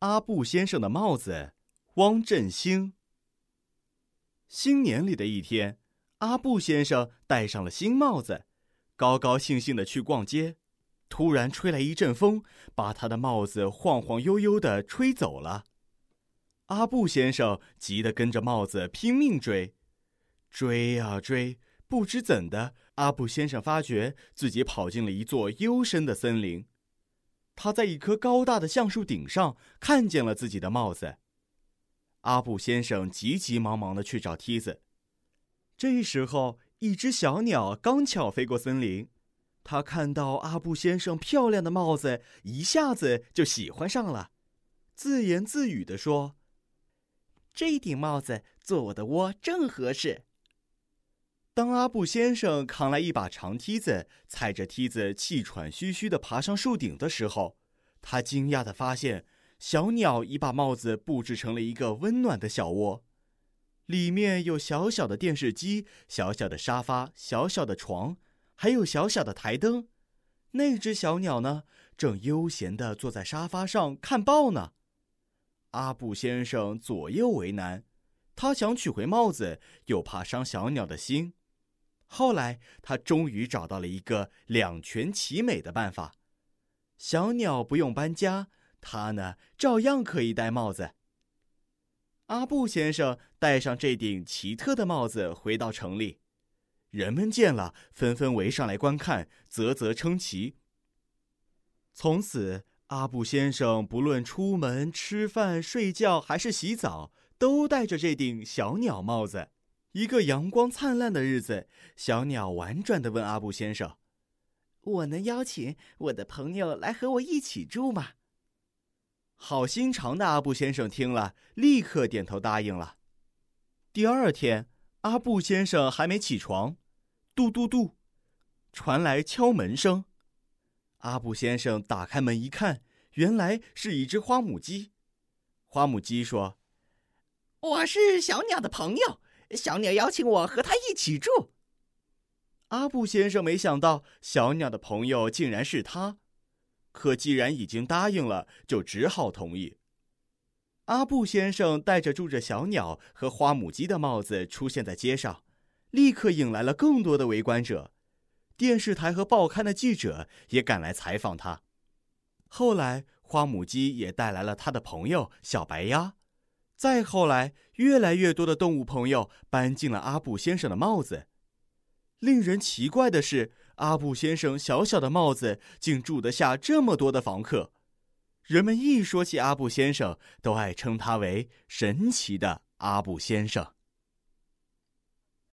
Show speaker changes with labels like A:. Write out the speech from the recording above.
A: 阿布先生的帽子，汪振兴。新年里的一天，阿布先生戴上了新帽子，高高兴兴的去逛街。突然吹来一阵风，把他的帽子晃晃悠悠的吹走了。阿布先生急得跟着帽子拼命追，追啊追，不知怎的，阿布先生发觉自己跑进了一座幽深的森林。他在一棵高大的橡树顶上看见了自己的帽子。阿布先生急急忙忙的去找梯子。这时候，一只小鸟刚巧飞过森林，他看到阿布先生漂亮的帽子，一下子就喜欢上了，自言自语的说：“这顶帽子做我的窝正合适。”当阿布先生扛来一把长梯子，踩着梯子气喘吁吁地爬上树顶的时候，他惊讶地发现，小鸟已把帽子布置成了一个温暖的小窝，里面有小小的电视机、小小的沙发、小小的床，还有小小的台灯。那只小鸟呢，正悠闲地坐在沙发上看报呢。阿布先生左右为难，他想取回帽子，又怕伤小鸟的心。后来，他终于找到了一个两全其美的办法：小鸟不用搬家，他呢照样可以戴帽子。阿布先生戴上这顶奇特的帽子，回到城里，人们见了纷纷围上来观看，啧啧称奇。从此，阿布先生不论出门、吃饭、睡觉还是洗澡，都戴着这顶小鸟帽子。一个阳光灿烂的日子，小鸟婉转地问阿布先生：“
B: 我能邀请我的朋友来和我一起住吗？”
A: 好心肠的阿布先生听了，立刻点头答应了。第二天，阿布先生还没起床，嘟嘟嘟，传来敲门声。阿布先生打开门一看，原来是一只花母鸡。花母鸡说：“
B: 我是小鸟的朋友。”小鸟邀请我和他一起住。
A: 阿布先生没想到小鸟的朋友竟然是他，可既然已经答应了，就只好同意。阿布先生戴着住着小鸟和花母鸡的帽子出现在街上，立刻引来了更多的围观者。电视台和报刊的记者也赶来采访他。后来，花母鸡也带来了他的朋友小白鸭。再后来，越来越多的动物朋友搬进了阿布先生的帽子。令人奇怪的是，阿布先生小小的帽子竟住得下这么多的房客。人们一说起阿布先生，都爱称他为神奇的阿布先生。